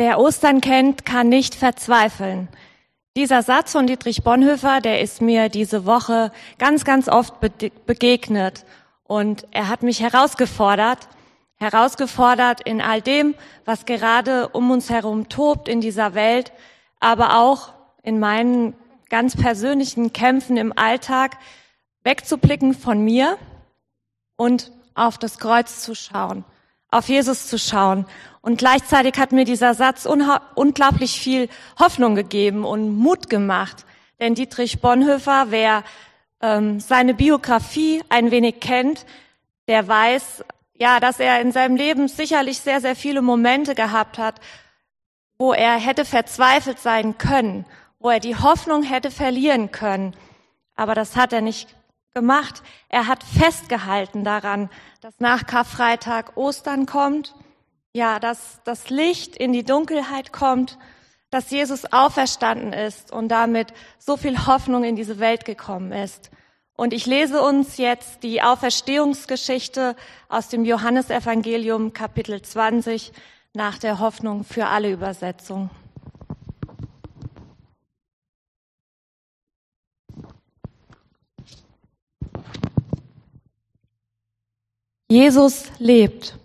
Wer Ostern kennt, kann nicht verzweifeln. Dieser Satz von Dietrich Bonhoeffer, der ist mir diese Woche ganz, ganz oft begegnet. Und er hat mich herausgefordert, herausgefordert in all dem, was gerade um uns herum tobt in dieser Welt, aber auch in meinen ganz persönlichen Kämpfen im Alltag, wegzublicken von mir und auf das Kreuz zu schauen, auf Jesus zu schauen. Und gleichzeitig hat mir dieser Satz unglaublich viel Hoffnung gegeben und Mut gemacht. Denn Dietrich Bonhoeffer, wer ähm, seine Biografie ein wenig kennt, der weiß, ja, dass er in seinem Leben sicherlich sehr, sehr viele Momente gehabt hat, wo er hätte verzweifelt sein können, wo er die Hoffnung hätte verlieren können. Aber das hat er nicht gemacht. Er hat festgehalten daran, dass nach Karfreitag Ostern kommt, ja, dass das Licht in die Dunkelheit kommt, dass Jesus auferstanden ist und damit so viel Hoffnung in diese Welt gekommen ist. Und ich lese uns jetzt die Auferstehungsgeschichte aus dem Johannesevangelium Kapitel 20 nach der Hoffnung für alle Übersetzung. Jesus lebt.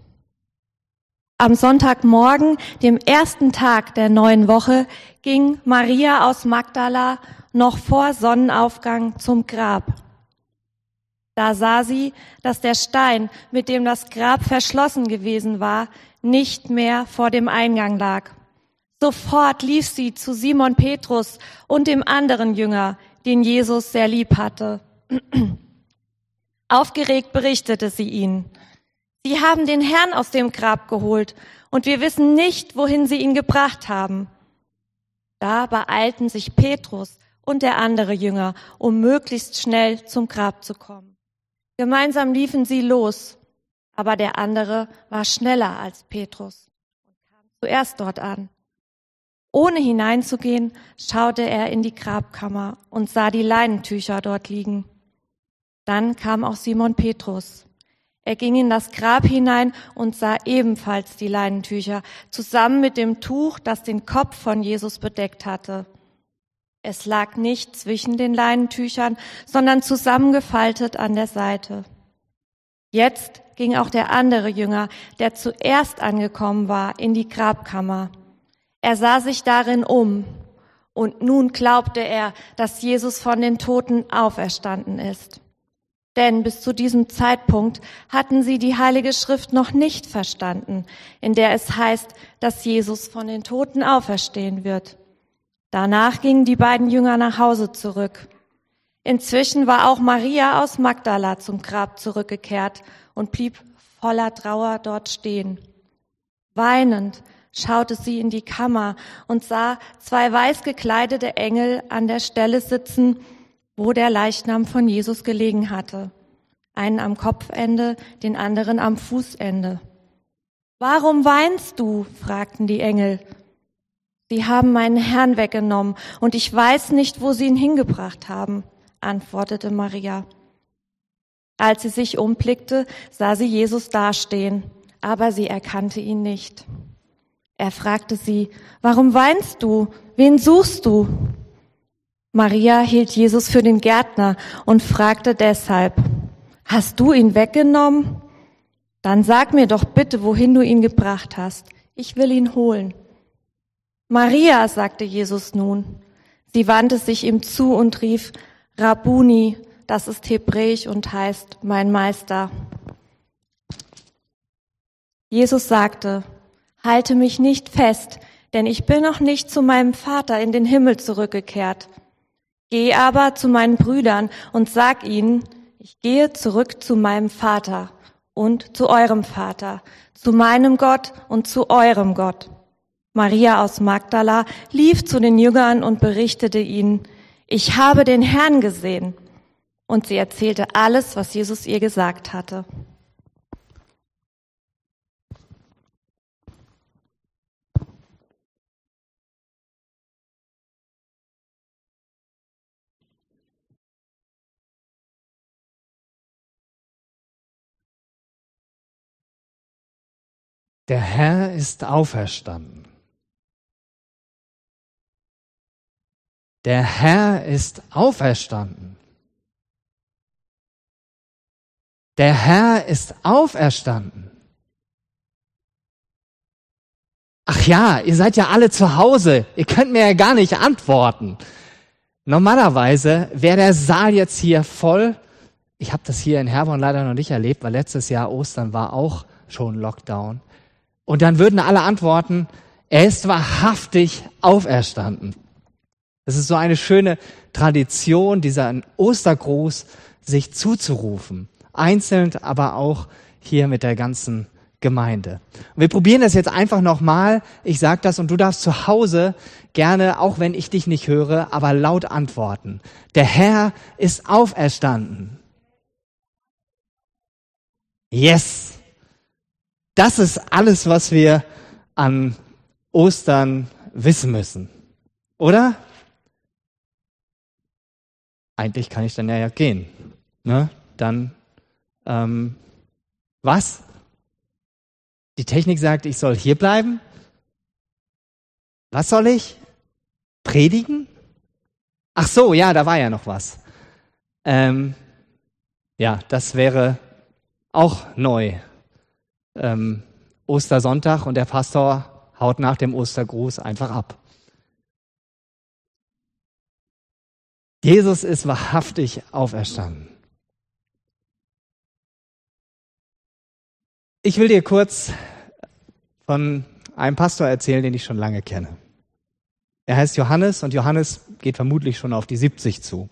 Am Sonntagmorgen, dem ersten Tag der neuen Woche, ging Maria aus Magdala noch vor Sonnenaufgang zum Grab. Da sah sie, dass der Stein, mit dem das Grab verschlossen gewesen war, nicht mehr vor dem Eingang lag. Sofort lief sie zu Simon Petrus und dem anderen Jünger, den Jesus sehr lieb hatte. Aufgeregt berichtete sie ihnen. Sie haben den Herrn aus dem Grab geholt und wir wissen nicht, wohin sie ihn gebracht haben. Da beeilten sich Petrus und der andere Jünger, um möglichst schnell zum Grab zu kommen. Gemeinsam liefen sie los, aber der andere war schneller als Petrus und kam zuerst dort an. Ohne hineinzugehen, schaute er in die Grabkammer und sah die Leinentücher dort liegen. Dann kam auch Simon Petrus. Er ging in das Grab hinein und sah ebenfalls die Leinentücher, zusammen mit dem Tuch, das den Kopf von Jesus bedeckt hatte. Es lag nicht zwischen den Leinentüchern, sondern zusammengefaltet an der Seite. Jetzt ging auch der andere Jünger, der zuerst angekommen war, in die Grabkammer. Er sah sich darin um, und nun glaubte er, dass Jesus von den Toten auferstanden ist. Denn bis zu diesem Zeitpunkt hatten sie die Heilige Schrift noch nicht verstanden, in der es heißt, dass Jesus von den Toten auferstehen wird. Danach gingen die beiden Jünger nach Hause zurück. Inzwischen war auch Maria aus Magdala zum Grab zurückgekehrt und blieb voller Trauer dort stehen. Weinend schaute sie in die Kammer und sah zwei weiß gekleidete Engel an der Stelle sitzen, wo der Leichnam von Jesus gelegen hatte. Einen am Kopfende, den anderen am Fußende. Warum weinst du? fragten die Engel. Sie haben meinen Herrn weggenommen und ich weiß nicht, wo sie ihn hingebracht haben, antwortete Maria. Als sie sich umblickte, sah sie Jesus dastehen, aber sie erkannte ihn nicht. Er fragte sie, warum weinst du? Wen suchst du? Maria hielt Jesus für den Gärtner und fragte deshalb, hast du ihn weggenommen? Dann sag mir doch bitte, wohin du ihn gebracht hast. Ich will ihn holen. Maria, sagte Jesus nun. Sie wandte sich ihm zu und rief, Rabuni, das ist hebräisch und heißt mein Meister. Jesus sagte, halte mich nicht fest, denn ich bin noch nicht zu meinem Vater in den Himmel zurückgekehrt. Geh aber zu meinen Brüdern und sag ihnen, ich gehe zurück zu meinem Vater und zu eurem Vater, zu meinem Gott und zu eurem Gott. Maria aus Magdala lief zu den Jüngern und berichtete ihnen, ich habe den Herrn gesehen. Und sie erzählte alles, was Jesus ihr gesagt hatte. Der Herr ist auferstanden. Der Herr ist auferstanden. Der Herr ist auferstanden. Ach ja, ihr seid ja alle zu Hause. Ihr könnt mir ja gar nicht antworten. Normalerweise wäre der Saal jetzt hier voll. Ich habe das hier in Herborn leider noch nicht erlebt, weil letztes Jahr Ostern war auch schon Lockdown. Und dann würden alle antworten, er ist wahrhaftig auferstanden. Es ist so eine schöne Tradition, dieser Ostergruß sich zuzurufen. Einzeln, aber auch hier mit der ganzen Gemeinde. Und wir probieren das jetzt einfach nochmal. Ich sage das und du darfst zu Hause gerne, auch wenn ich dich nicht höre, aber laut antworten. Der Herr ist auferstanden. Yes! Das ist alles, was wir an Ostern wissen müssen. Oder? Eigentlich kann ich dann ja gehen. Ne? Dann, ähm, was? Die Technik sagt, ich soll hier bleiben. Was soll ich? Predigen? Ach so, ja, da war ja noch was. Ähm, ja, das wäre auch neu. Ähm, Ostersonntag und der Pastor haut nach dem Ostergruß einfach ab. Jesus ist wahrhaftig auferstanden. Ich will dir kurz von einem Pastor erzählen, den ich schon lange kenne. Er heißt Johannes und Johannes geht vermutlich schon auf die 70 zu.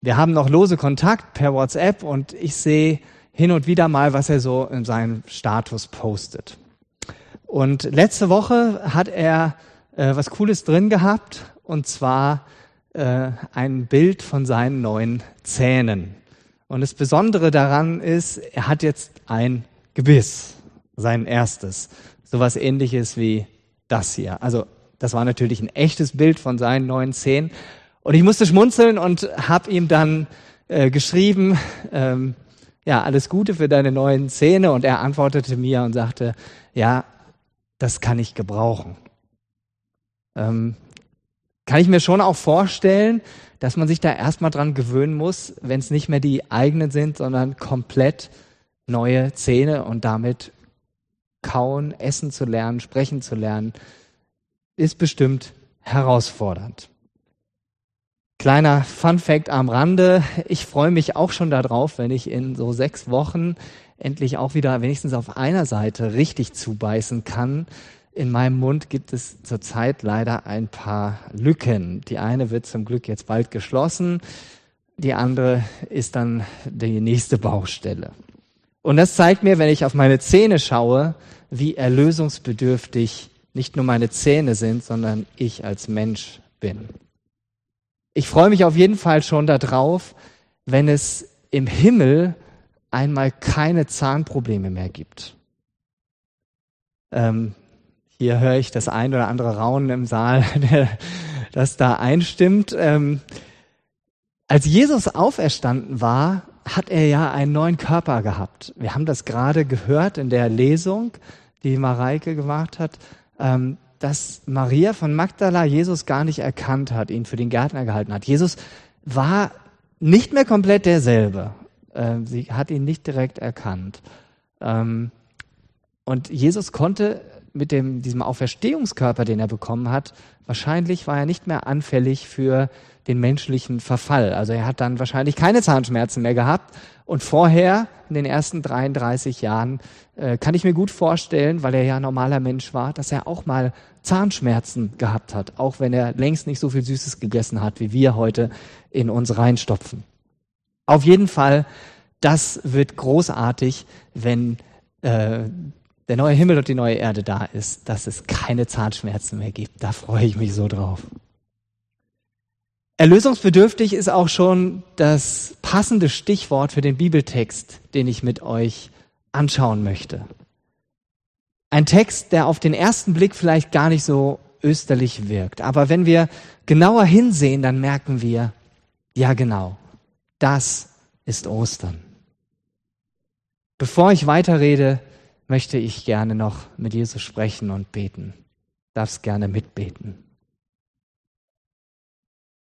Wir haben noch lose Kontakt per WhatsApp und ich sehe hin und wieder mal, was er so in seinem Status postet. Und letzte Woche hat er äh, was Cooles drin gehabt und zwar äh, ein Bild von seinen neuen Zähnen. Und das Besondere daran ist, er hat jetzt ein Gebiss, sein erstes. Sowas ähnliches wie das hier. Also das war natürlich ein echtes Bild von seinen neuen Zähnen. Und ich musste schmunzeln und habe ihm dann äh, geschrieben, ähm, ja, alles Gute für deine neuen Zähne. Und er antwortete mir und sagte, ja, das kann ich gebrauchen. Ähm, kann ich mir schon auch vorstellen, dass man sich da erstmal dran gewöhnen muss, wenn es nicht mehr die eigenen sind, sondern komplett neue Zähne und damit kauen, essen zu lernen, sprechen zu lernen, ist bestimmt herausfordernd. Kleiner Fun Fact am Rande. Ich freue mich auch schon darauf, wenn ich in so sechs Wochen endlich auch wieder wenigstens auf einer Seite richtig zubeißen kann. In meinem Mund gibt es zurzeit leider ein paar Lücken. Die eine wird zum Glück jetzt bald geschlossen. Die andere ist dann die nächste Baustelle. Und das zeigt mir, wenn ich auf meine Zähne schaue, wie erlösungsbedürftig nicht nur meine Zähne sind, sondern ich als Mensch bin. Ich freue mich auf jeden Fall schon darauf, wenn es im Himmel einmal keine Zahnprobleme mehr gibt. Ähm, hier höre ich das ein oder andere Raunen im Saal, das da einstimmt. Ähm, als Jesus auferstanden war, hat er ja einen neuen Körper gehabt. Wir haben das gerade gehört in der Lesung, die Mareike gemacht hat, ähm, dass Maria von Magdala Jesus gar nicht erkannt hat, ihn für den Gärtner gehalten hat. Jesus war nicht mehr komplett derselbe. Ähm, sie hat ihn nicht direkt erkannt. Ähm, und Jesus konnte mit dem, diesem Auferstehungskörper, den er bekommen hat, wahrscheinlich war er nicht mehr anfällig für den menschlichen Verfall. Also er hat dann wahrscheinlich keine Zahnschmerzen mehr gehabt. Und vorher, in den ersten 33 Jahren, äh, kann ich mir gut vorstellen, weil er ja normaler Mensch war, dass er auch mal Zahnschmerzen gehabt hat, auch wenn er längst nicht so viel Süßes gegessen hat, wie wir heute in uns reinstopfen. Auf jeden Fall, das wird großartig, wenn äh, der neue Himmel und die neue Erde da ist, dass es keine Zahnschmerzen mehr gibt. Da freue ich mich so drauf. Erlösungsbedürftig ist auch schon das passende Stichwort für den Bibeltext, den ich mit euch anschauen möchte. Ein Text, der auf den ersten Blick vielleicht gar nicht so österlich wirkt. Aber wenn wir genauer hinsehen, dann merken wir, ja genau, das ist Ostern. Bevor ich weiterrede, möchte ich gerne noch mit Jesus sprechen und beten. Darfst gerne mitbeten.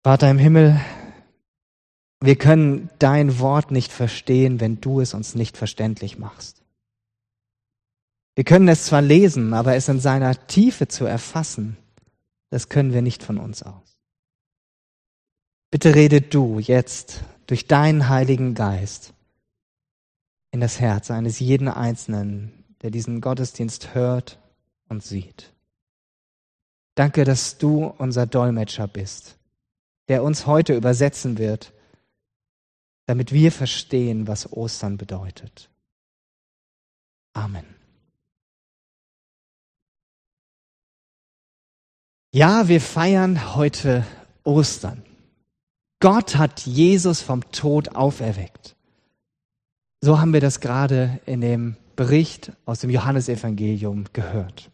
Vater im Himmel, wir können dein Wort nicht verstehen, wenn du es uns nicht verständlich machst. Wir können es zwar lesen, aber es in seiner Tiefe zu erfassen, das können wir nicht von uns aus. Bitte rede du jetzt durch deinen Heiligen Geist in das Herz eines jeden Einzelnen, der diesen Gottesdienst hört und sieht. Danke, dass du unser Dolmetscher bist, der uns heute übersetzen wird, damit wir verstehen, was Ostern bedeutet. Amen. Ja, wir feiern heute Ostern. Gott hat Jesus vom Tod auferweckt. So haben wir das gerade in dem Bericht aus dem Johannesevangelium gehört.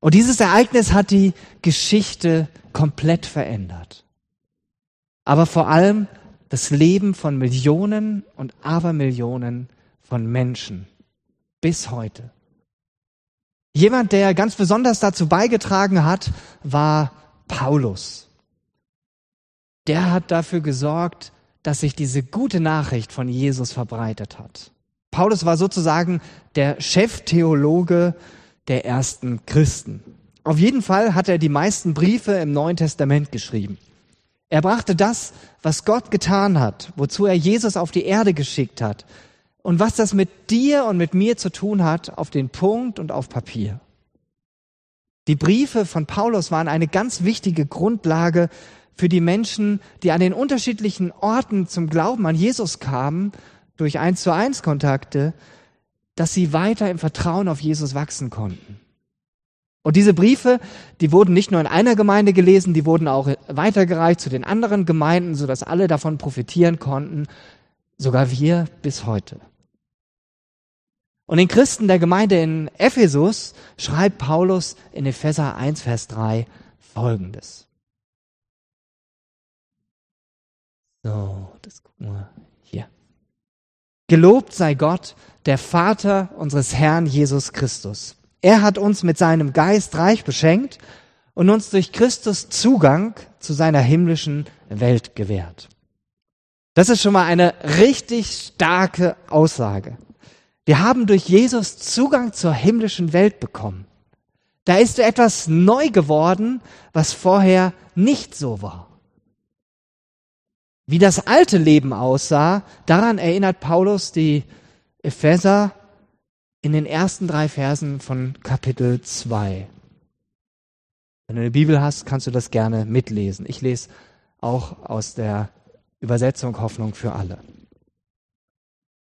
Und dieses Ereignis hat die Geschichte komplett verändert. Aber vor allem das Leben von Millionen und Abermillionen von Menschen bis heute. Jemand, der ganz besonders dazu beigetragen hat, war Paulus. Der hat dafür gesorgt, dass sich diese gute Nachricht von Jesus verbreitet hat. Paulus war sozusagen der Cheftheologe der ersten Christen. Auf jeden Fall hat er die meisten Briefe im Neuen Testament geschrieben. Er brachte das, was Gott getan hat, wozu er Jesus auf die Erde geschickt hat und was das mit dir und mit mir zu tun hat, auf den Punkt und auf Papier. Die Briefe von Paulus waren eine ganz wichtige Grundlage für die Menschen, die an den unterschiedlichen Orten zum Glauben an Jesus kamen, durch eins zu eins Kontakte, dass sie weiter im Vertrauen auf Jesus wachsen konnten. Und diese Briefe, die wurden nicht nur in einer Gemeinde gelesen, die wurden auch weitergereicht zu den anderen Gemeinden, sodass alle davon profitieren konnten, sogar wir bis heute. Und den Christen der Gemeinde in Ephesus schreibt Paulus in Epheser 1, Vers 3 folgendes. So, das gucken wir hier. Gelobt sei Gott, der Vater unseres Herrn Jesus Christus. Er hat uns mit seinem Geist reich beschenkt und uns durch Christus Zugang zu seiner himmlischen Welt gewährt. Das ist schon mal eine richtig starke Aussage. Wir haben durch Jesus Zugang zur himmlischen Welt bekommen. Da ist etwas neu geworden, was vorher nicht so war. Wie das alte Leben aussah, daran erinnert Paulus die Epheser in den ersten drei Versen von Kapitel 2. Wenn du eine Bibel hast, kannst du das gerne mitlesen. Ich lese auch aus der Übersetzung Hoffnung für alle.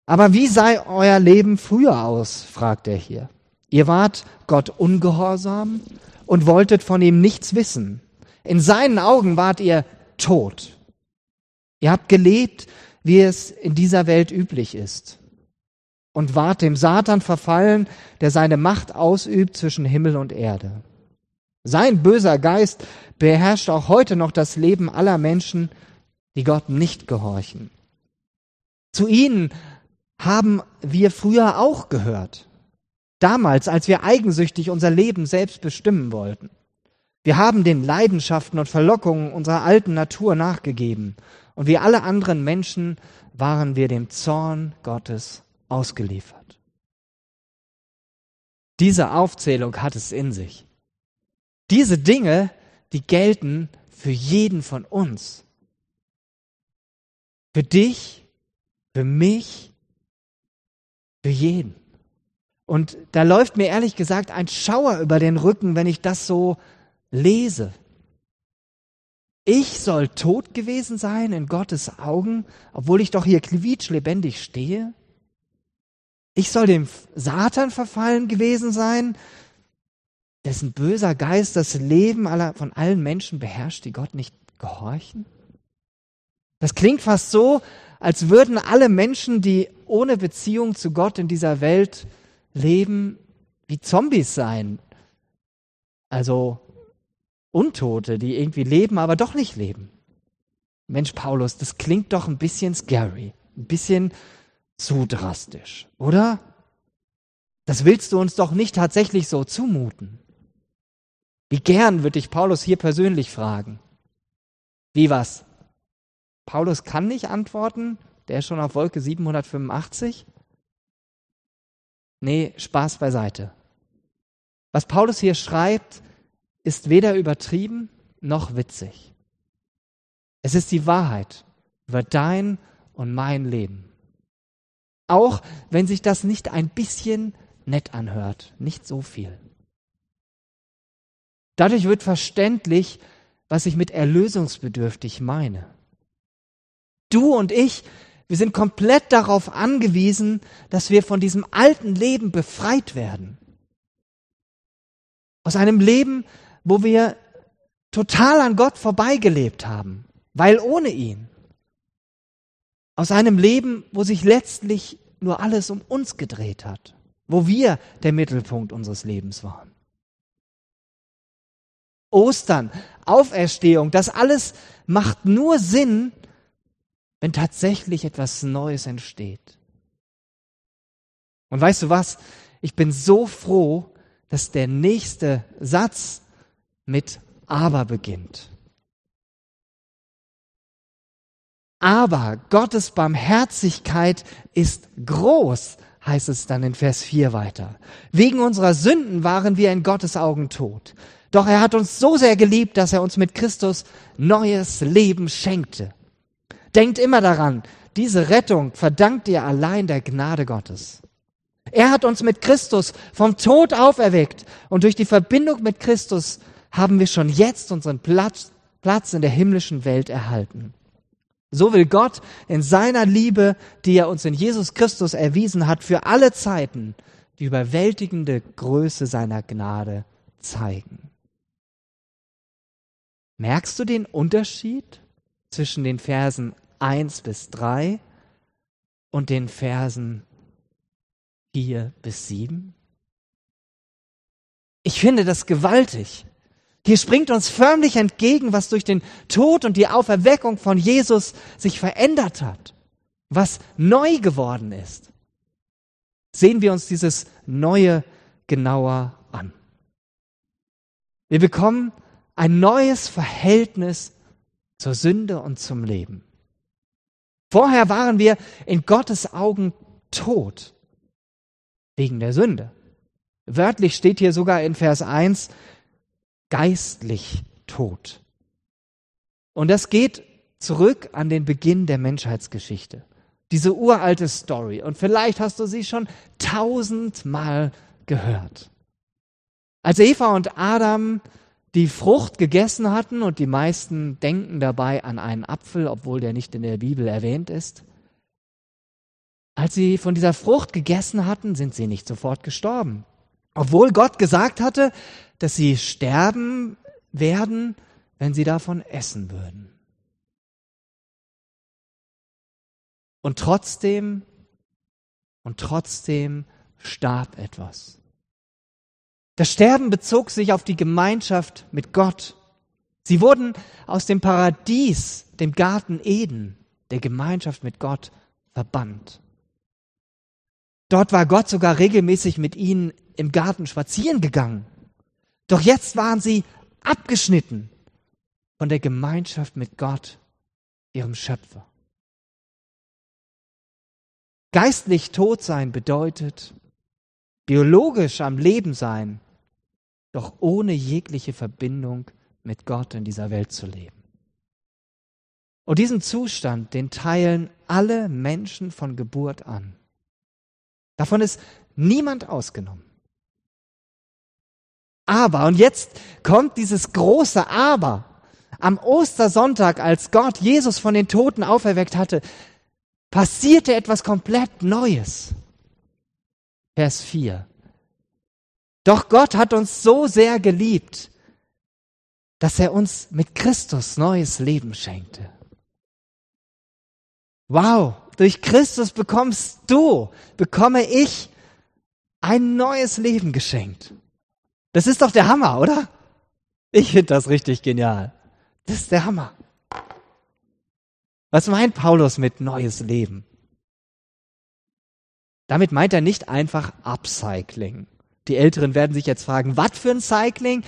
Aber wie sei euer Leben früher aus? fragt er hier. Ihr wart Gott ungehorsam und wolltet von ihm nichts wissen. In seinen Augen wart ihr tot. Ihr habt gelebt, wie es in dieser Welt üblich ist. Und wart dem Satan verfallen, der seine Macht ausübt zwischen Himmel und Erde. Sein böser Geist beherrscht auch heute noch das Leben aller Menschen, die Gott nicht gehorchen. Zu ihnen haben wir früher auch gehört. Damals, als wir eigensüchtig unser Leben selbst bestimmen wollten. Wir haben den Leidenschaften und Verlockungen unserer alten Natur nachgegeben und wie alle anderen Menschen waren wir dem Zorn Gottes ausgeliefert. Diese Aufzählung hat es in sich. Diese Dinge, die gelten für jeden von uns. Für dich, für mich, für jeden. Und da läuft mir ehrlich gesagt ein Schauer über den Rücken, wenn ich das so lese. Ich soll tot gewesen sein in Gottes Augen, obwohl ich doch hier quietschlebendig stehe? Ich soll dem Satan verfallen gewesen sein, dessen böser Geist das Leben aller, von allen Menschen beherrscht, die Gott nicht gehorchen? Das klingt fast so, als würden alle Menschen, die ohne Beziehung zu Gott in dieser Welt leben, wie Zombies sein. Also Untote, die irgendwie leben, aber doch nicht leben. Mensch, Paulus, das klingt doch ein bisschen scary, ein bisschen zu drastisch, oder? Das willst du uns doch nicht tatsächlich so zumuten. Wie gern würde ich Paulus hier persönlich fragen. Wie was? Paulus kann nicht antworten, der ist schon auf Wolke 785. Nee, Spaß beiseite. Was Paulus hier schreibt, ist weder übertrieben noch witzig. Es ist die Wahrheit über dein und mein Leben. Auch wenn sich das nicht ein bisschen nett anhört, nicht so viel. Dadurch wird verständlich, was ich mit erlösungsbedürftig meine. Du und ich, wir sind komplett darauf angewiesen, dass wir von diesem alten Leben befreit werden. Aus einem Leben, wo wir total an Gott vorbeigelebt haben, weil ohne ihn. Aus einem Leben, wo sich letztlich nur alles um uns gedreht hat, wo wir der Mittelpunkt unseres Lebens waren. Ostern, Auferstehung, das alles macht nur Sinn, wenn tatsächlich etwas Neues entsteht. Und weißt du was? Ich bin so froh, dass der nächste Satz mit aber beginnt. Aber Gottes Barmherzigkeit ist groß, heißt es dann in Vers 4 weiter. Wegen unserer Sünden waren wir in Gottes Augen tot. Doch er hat uns so sehr geliebt, dass er uns mit Christus neues Leben schenkte. Denkt immer daran, diese Rettung verdankt ihr allein der Gnade Gottes. Er hat uns mit Christus vom Tod auferweckt und durch die Verbindung mit Christus haben wir schon jetzt unseren Platz, Platz in der himmlischen Welt erhalten. So will Gott in seiner Liebe, die er uns in Jesus Christus erwiesen hat, für alle Zeiten die überwältigende Größe seiner Gnade zeigen. Merkst du den Unterschied zwischen den Versen 1 bis 3 und den Versen 4 bis 7? Ich finde das gewaltig. Hier springt uns förmlich entgegen, was durch den Tod und die Auferweckung von Jesus sich verändert hat, was neu geworden ist. Sehen wir uns dieses Neue genauer an. Wir bekommen ein neues Verhältnis zur Sünde und zum Leben. Vorher waren wir in Gottes Augen tot wegen der Sünde. Wörtlich steht hier sogar in Vers 1, geistlich tot. Und das geht zurück an den Beginn der Menschheitsgeschichte. Diese uralte Story. Und vielleicht hast du sie schon tausendmal gehört. Als Eva und Adam die Frucht gegessen hatten, und die meisten denken dabei an einen Apfel, obwohl der nicht in der Bibel erwähnt ist, als sie von dieser Frucht gegessen hatten, sind sie nicht sofort gestorben. Obwohl Gott gesagt hatte, dass sie sterben werden, wenn sie davon essen würden. Und trotzdem, und trotzdem starb etwas. Das Sterben bezog sich auf die Gemeinschaft mit Gott. Sie wurden aus dem Paradies, dem Garten Eden, der Gemeinschaft mit Gott verbannt. Dort war Gott sogar regelmäßig mit ihnen im Garten spazieren gegangen. Doch jetzt waren sie abgeschnitten von der Gemeinschaft mit Gott, ihrem Schöpfer. Geistlich tot sein bedeutet biologisch am Leben sein, doch ohne jegliche Verbindung mit Gott in dieser Welt zu leben. Und diesen Zustand, den teilen alle Menschen von Geburt an. Davon ist niemand ausgenommen. Aber, und jetzt kommt dieses große Aber. Am Ostersonntag, als Gott Jesus von den Toten auferweckt hatte, passierte etwas komplett Neues. Vers 4. Doch Gott hat uns so sehr geliebt, dass er uns mit Christus neues Leben schenkte. Wow, durch Christus bekommst du, bekomme ich ein neues Leben geschenkt. Das ist doch der Hammer, oder? Ich finde das richtig genial. Das ist der Hammer. Was meint Paulus mit neues Leben? Damit meint er nicht einfach Upcycling. Die Älteren werden sich jetzt fragen, was für ein Cycling?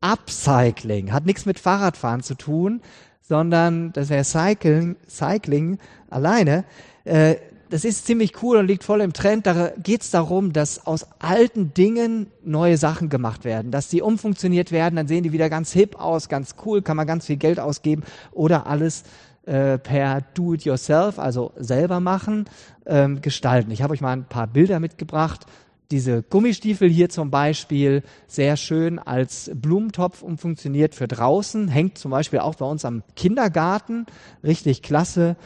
Upcycling. Hat nichts mit Fahrradfahren zu tun, sondern das wäre Cycling, Cycling alleine. Äh, das ist ziemlich cool und liegt voll im Trend. Da geht es darum, dass aus alten Dingen neue Sachen gemacht werden, dass die umfunktioniert werden, dann sehen die wieder ganz hip aus, ganz cool, kann man ganz viel Geld ausgeben oder alles äh, per Do-it-yourself, also selber machen, ähm, gestalten. Ich habe euch mal ein paar Bilder mitgebracht. Diese Gummistiefel hier zum Beispiel, sehr schön als Blumentopf umfunktioniert für draußen, hängt zum Beispiel auch bei uns am Kindergarten, richtig klasse.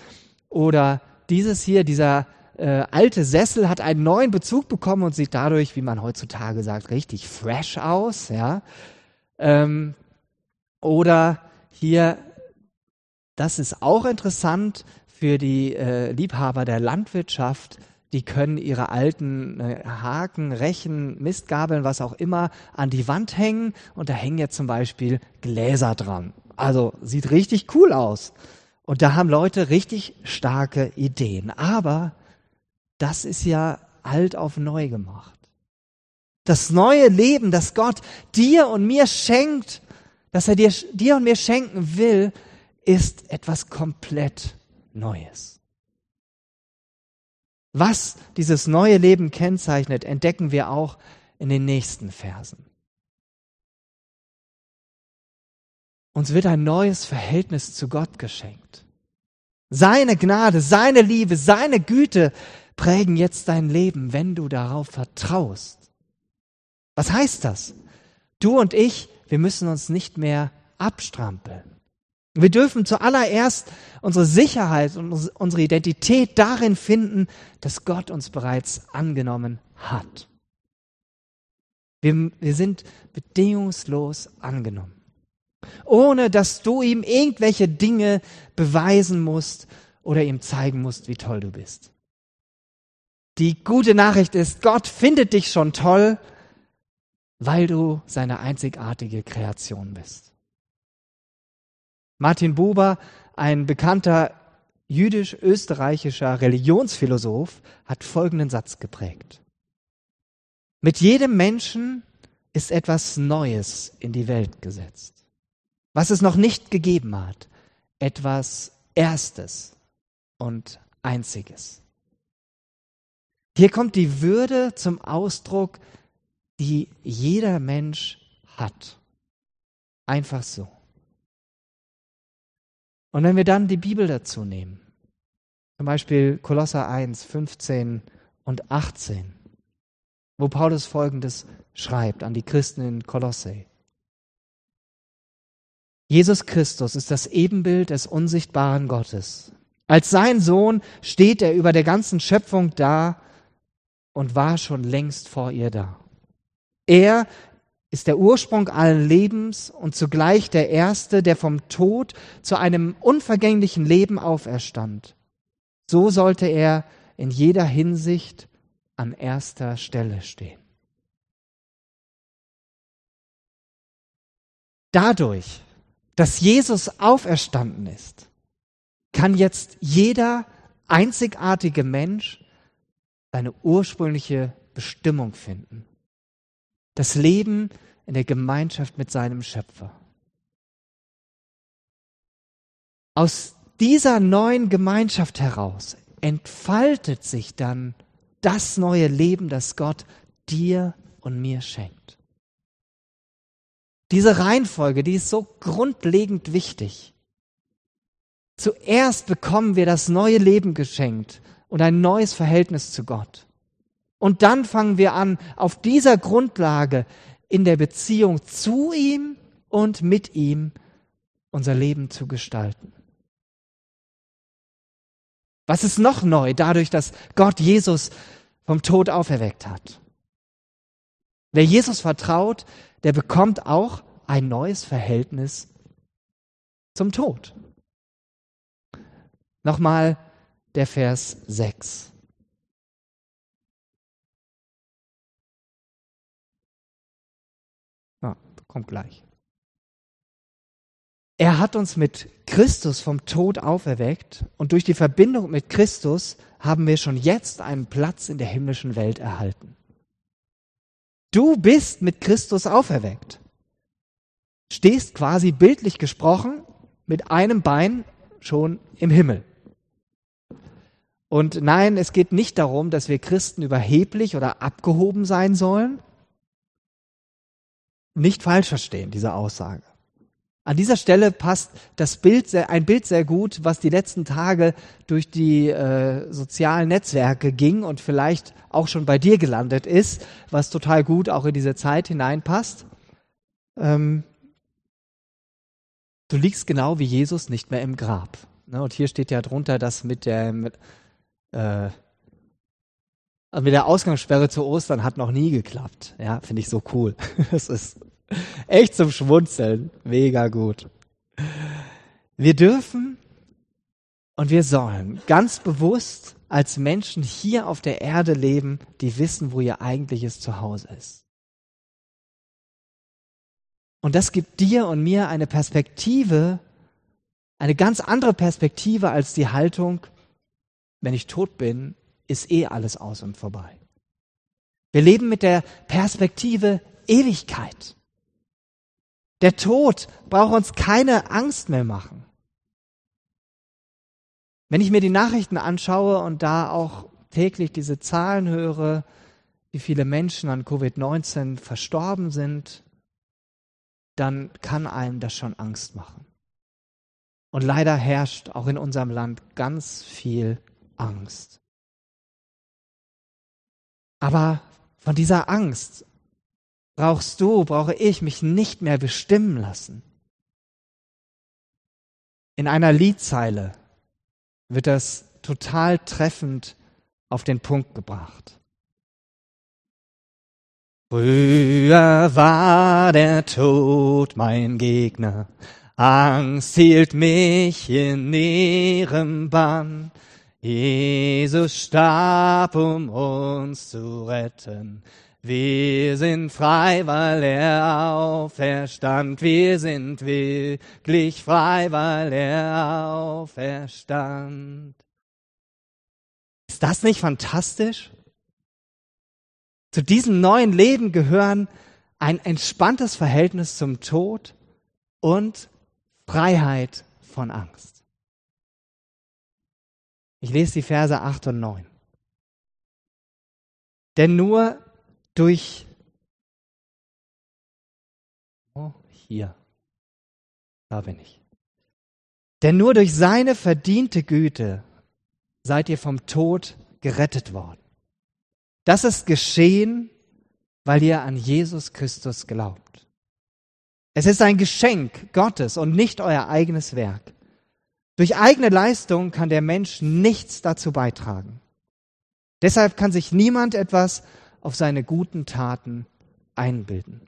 Oder dieses hier, dieser äh, alte Sessel hat einen neuen Bezug bekommen und sieht dadurch, wie man heutzutage sagt, richtig fresh aus. Ja? Ähm, oder hier, das ist auch interessant für die äh, Liebhaber der Landwirtschaft. Die können ihre alten äh, Haken, Rechen, Mistgabeln, was auch immer, an die Wand hängen und da hängen jetzt zum Beispiel Gläser dran. Also sieht richtig cool aus. Und da haben Leute richtig starke Ideen. Aber das ist ja alt auf neu gemacht. Das neue Leben, das Gott dir und mir schenkt, das er dir, dir und mir schenken will, ist etwas komplett Neues. Was dieses neue Leben kennzeichnet, entdecken wir auch in den nächsten Versen. Uns wird ein neues Verhältnis zu Gott geschenkt. Seine Gnade, seine Liebe, seine Güte prägen jetzt dein Leben, wenn du darauf vertraust. Was heißt das? Du und ich, wir müssen uns nicht mehr abstrampeln. Wir dürfen zuallererst unsere Sicherheit und unsere Identität darin finden, dass Gott uns bereits angenommen hat. Wir, wir sind bedingungslos angenommen ohne dass du ihm irgendwelche Dinge beweisen musst oder ihm zeigen musst, wie toll du bist. Die gute Nachricht ist, Gott findet dich schon toll, weil du seine einzigartige Kreation bist. Martin Buber, ein bekannter jüdisch-österreichischer Religionsphilosoph, hat folgenden Satz geprägt. Mit jedem Menschen ist etwas Neues in die Welt gesetzt was es noch nicht gegeben hat. Etwas Erstes und Einziges. Hier kommt die Würde zum Ausdruck, die jeder Mensch hat. Einfach so. Und wenn wir dann die Bibel dazu nehmen, zum Beispiel Kolosser 1, 15 und 18, wo Paulus Folgendes schreibt an die Christen in Kolosse. Jesus Christus ist das Ebenbild des unsichtbaren Gottes. Als sein Sohn steht er über der ganzen Schöpfung da und war schon längst vor ihr da. Er ist der Ursprung allen Lebens und zugleich der Erste, der vom Tod zu einem unvergänglichen Leben auferstand. So sollte er in jeder Hinsicht an erster Stelle stehen. Dadurch, dass Jesus auferstanden ist, kann jetzt jeder einzigartige Mensch seine ursprüngliche Bestimmung finden. Das Leben in der Gemeinschaft mit seinem Schöpfer. Aus dieser neuen Gemeinschaft heraus entfaltet sich dann das neue Leben, das Gott dir und mir schenkt. Diese Reihenfolge, die ist so grundlegend wichtig. Zuerst bekommen wir das neue Leben geschenkt und ein neues Verhältnis zu Gott. Und dann fangen wir an, auf dieser Grundlage in der Beziehung zu ihm und mit ihm unser Leben zu gestalten. Was ist noch neu dadurch, dass Gott Jesus vom Tod auferweckt hat? Wer Jesus vertraut, der bekommt auch ein neues Verhältnis zum Tod. Nochmal der Vers 6. kommt gleich. Er hat uns mit Christus vom Tod auferweckt und durch die Verbindung mit Christus haben wir schon jetzt einen Platz in der himmlischen Welt erhalten. Du bist mit Christus auferweckt. stehst quasi bildlich gesprochen mit einem Bein schon im Himmel. Und nein, es geht nicht darum, dass wir Christen überheblich oder abgehoben sein sollen. Nicht falsch verstehen, diese Aussage. An dieser Stelle passt das Bild sehr, ein Bild sehr gut, was die letzten Tage durch die äh, sozialen Netzwerke ging und vielleicht auch schon bei dir gelandet ist, was total gut auch in diese Zeit hineinpasst. Ähm, du liegst genau wie Jesus nicht mehr im Grab. Ne? Und hier steht ja drunter, dass mit der mit, äh, mit der Ausgangssperre zu Ostern hat noch nie geklappt. Ja, finde ich so cool. Das ist Echt zum Schmunzeln. Mega gut. Wir dürfen und wir sollen ganz bewusst als Menschen hier auf der Erde leben, die wissen, wo ihr eigentliches Zuhause ist. Und das gibt dir und mir eine Perspektive, eine ganz andere Perspektive als die Haltung, wenn ich tot bin, ist eh alles aus und vorbei. Wir leben mit der Perspektive Ewigkeit. Der Tod braucht uns keine Angst mehr machen. Wenn ich mir die Nachrichten anschaue und da auch täglich diese Zahlen höre, wie viele Menschen an Covid-19 verstorben sind, dann kann einem das schon Angst machen. Und leider herrscht auch in unserem Land ganz viel Angst. Aber von dieser Angst brauchst du, brauche ich mich nicht mehr bestimmen lassen. In einer Liedzeile wird das total treffend auf den Punkt gebracht. Früher war der Tod mein Gegner, Angst hielt mich in ihrem Bann. Jesus starb, um uns zu retten. Wir sind frei, weil er auferstand. Wir sind wirklich frei, weil er auferstand. Ist das nicht fantastisch? Zu diesem neuen Leben gehören ein entspanntes Verhältnis zum Tod und Freiheit von Angst. Ich lese die Verse 8 und 9. Denn nur durch oh, hier, da bin ich. Denn nur durch seine verdiente Güte seid ihr vom Tod gerettet worden. Das ist geschehen, weil ihr an Jesus Christus glaubt. Es ist ein Geschenk Gottes und nicht euer eigenes Werk. Durch eigene Leistung kann der Mensch nichts dazu beitragen. Deshalb kann sich niemand etwas auf seine guten Taten einbilden.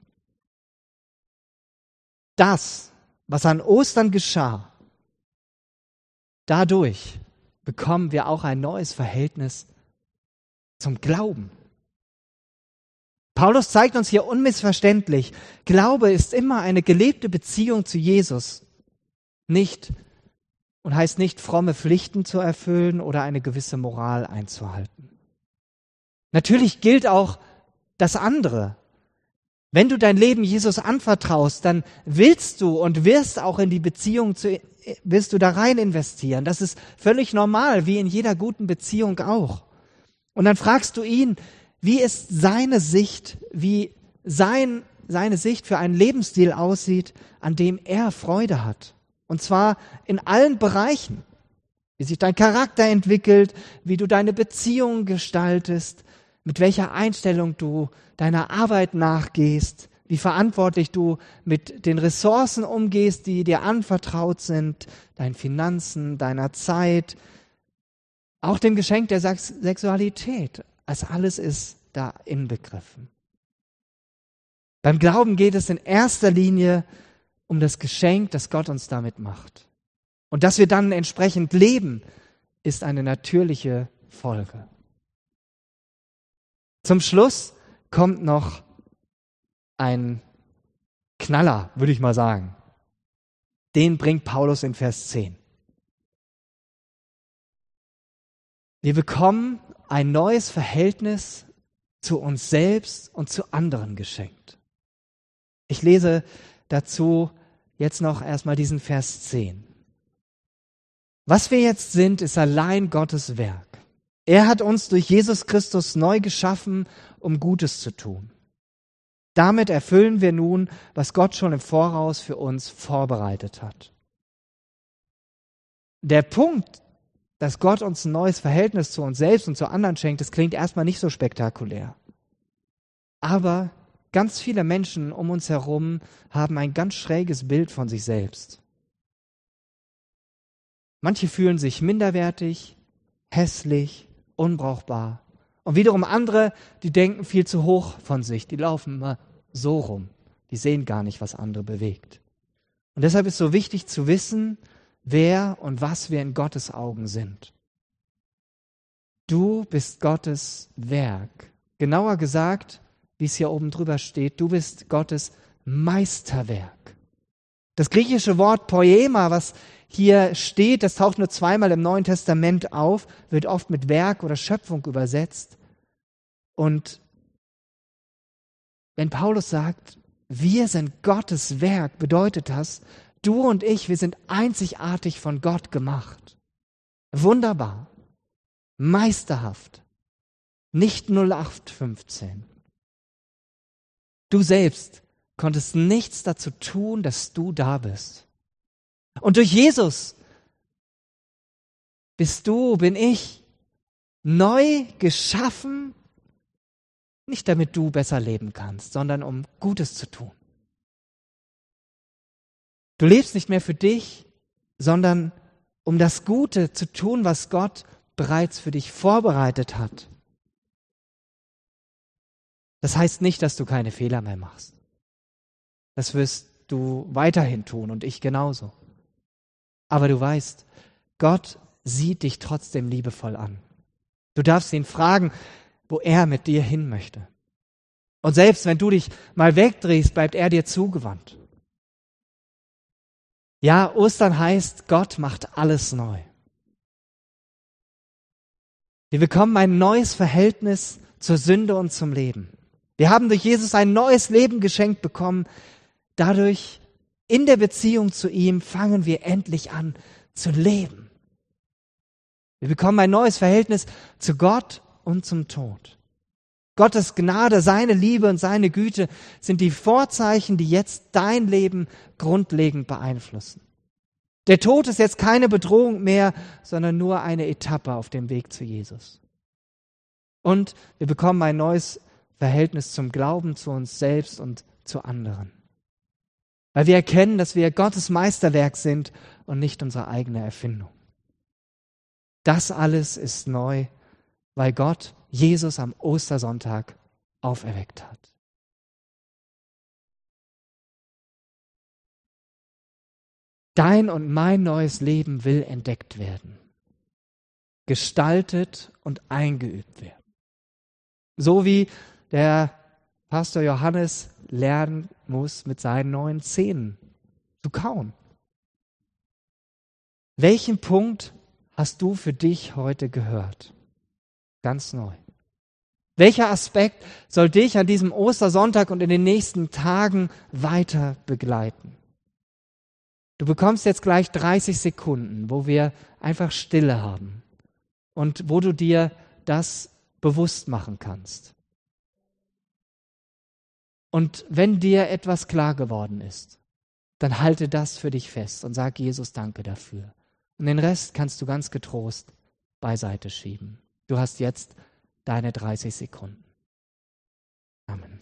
Das, was an Ostern geschah, dadurch bekommen wir auch ein neues Verhältnis zum Glauben. Paulus zeigt uns hier unmissverständlich, Glaube ist immer eine gelebte Beziehung zu Jesus, nicht und heißt nicht fromme Pflichten zu erfüllen oder eine gewisse Moral einzuhalten. Natürlich gilt auch das andere. Wenn du dein Leben Jesus anvertraust, dann willst du und wirst auch in die Beziehung zu, wirst du da rein investieren. Das ist völlig normal, wie in jeder guten Beziehung auch. Und dann fragst du ihn, wie ist seine Sicht, wie sein, seine Sicht für einen Lebensstil aussieht, an dem er Freude hat. Und zwar in allen Bereichen. Wie sich dein Charakter entwickelt, wie du deine Beziehungen gestaltest, mit welcher Einstellung du deiner Arbeit nachgehst, wie verantwortlich du mit den Ressourcen umgehst, die dir anvertraut sind, deinen Finanzen, deiner Zeit, auch dem Geschenk der Sexualität. als alles ist da inbegriffen. Beim Glauben geht es in erster Linie um das Geschenk, das Gott uns damit macht. Und dass wir dann entsprechend leben, ist eine natürliche Folge. Zum Schluss kommt noch ein Knaller, würde ich mal sagen. Den bringt Paulus in Vers 10. Wir bekommen ein neues Verhältnis zu uns selbst und zu anderen geschenkt. Ich lese dazu jetzt noch erstmal diesen Vers 10. Was wir jetzt sind, ist allein Gottes Werk. Er hat uns durch Jesus Christus neu geschaffen, um Gutes zu tun. Damit erfüllen wir nun, was Gott schon im Voraus für uns vorbereitet hat. Der Punkt, dass Gott uns ein neues Verhältnis zu uns selbst und zu anderen schenkt, das klingt erstmal nicht so spektakulär. Aber ganz viele Menschen um uns herum haben ein ganz schräges Bild von sich selbst. Manche fühlen sich minderwertig, hässlich, unbrauchbar. Und wiederum andere, die denken viel zu hoch von sich, die laufen immer so rum, die sehen gar nicht, was andere bewegt. Und deshalb ist so wichtig zu wissen, wer und was wir in Gottes Augen sind. Du bist Gottes Werk. Genauer gesagt, wie es hier oben drüber steht, du bist Gottes Meisterwerk. Das griechische Wort Poema, was hier steht, das taucht nur zweimal im Neuen Testament auf, wird oft mit Werk oder Schöpfung übersetzt. Und wenn Paulus sagt, wir sind Gottes Werk, bedeutet das, du und ich, wir sind einzigartig von Gott gemacht. Wunderbar, meisterhaft, nicht 0815. Du selbst konntest nichts dazu tun, dass du da bist. Und durch Jesus bist du, bin ich neu geschaffen, nicht damit du besser leben kannst, sondern um Gutes zu tun. Du lebst nicht mehr für dich, sondern um das Gute zu tun, was Gott bereits für dich vorbereitet hat. Das heißt nicht, dass du keine Fehler mehr machst. Das wirst du weiterhin tun und ich genauso. Aber du weißt, Gott sieht dich trotzdem liebevoll an. Du darfst ihn fragen, wo er mit dir hin möchte. Und selbst wenn du dich mal wegdrehst, bleibt er dir zugewandt. Ja, Ostern heißt, Gott macht alles neu. Wir bekommen ein neues Verhältnis zur Sünde und zum Leben. Wir haben durch Jesus ein neues Leben geschenkt bekommen. Dadurch in der Beziehung zu ihm fangen wir endlich an zu leben. Wir bekommen ein neues Verhältnis zu Gott und zum Tod. Gottes Gnade, seine Liebe und seine Güte sind die Vorzeichen, die jetzt dein Leben grundlegend beeinflussen. Der Tod ist jetzt keine Bedrohung mehr, sondern nur eine Etappe auf dem Weg zu Jesus. Und wir bekommen ein neues Verhältnis zum Glauben, zu uns selbst und zu anderen. Weil wir erkennen, dass wir Gottes Meisterwerk sind und nicht unsere eigene Erfindung. Das alles ist neu, weil Gott Jesus am Ostersonntag auferweckt hat. Dein und mein neues Leben will entdeckt werden, gestaltet und eingeübt werden. So wie der Pastor Johannes lernen muss, mit seinen neuen Zähnen zu kauen. Welchen Punkt hast du für dich heute gehört? Ganz neu. Welcher Aspekt soll dich an diesem Ostersonntag und in den nächsten Tagen weiter begleiten? Du bekommst jetzt gleich 30 Sekunden, wo wir einfach Stille haben und wo du dir das bewusst machen kannst. Und wenn dir etwas klar geworden ist, dann halte das für dich fest und sag Jesus Danke dafür. Und den Rest kannst du ganz getrost beiseite schieben. Du hast jetzt deine 30 Sekunden. Amen.